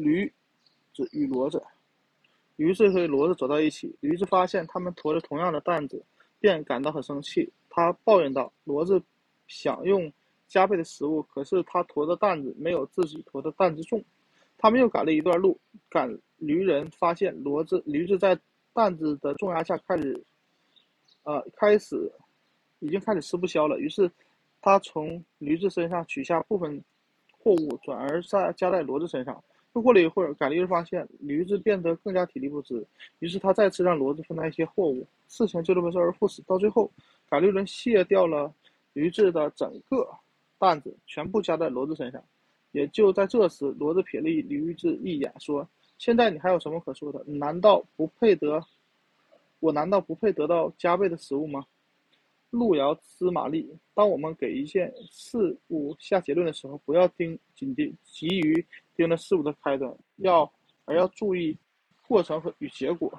驴子与骡子。驴子和骡子走到一起，驴子发现他们驮着同样的担子，便感到很生气。他抱怨道：“骡子享用加倍的食物，可是他驮的担子没有自己驮的担子重。”他们又赶了一段路，赶驴人发现骡子驴子在担子的重压下开始，呃，开始已经开始吃不消了。于是他从驴子身上取下部分货物，转而再加在骡子身上。又过了一会儿，赶驴人发现驴子变得更加体力不支，于是他再次让骡子分担一些货物。事情就这么周而复始，到最后，赶驴人卸掉了驴子的整个担子，全部加在骡子身上。也就在这时，骡子瞥了驴子一眼，说：“现在你还有什么可说的？难道不配得？我难道不配得到加倍的食物吗？”路遥知马力，当我们给一件事物下结论的时候，不要盯紧盯急于盯着事物的开端，要而要注意过程和与结果。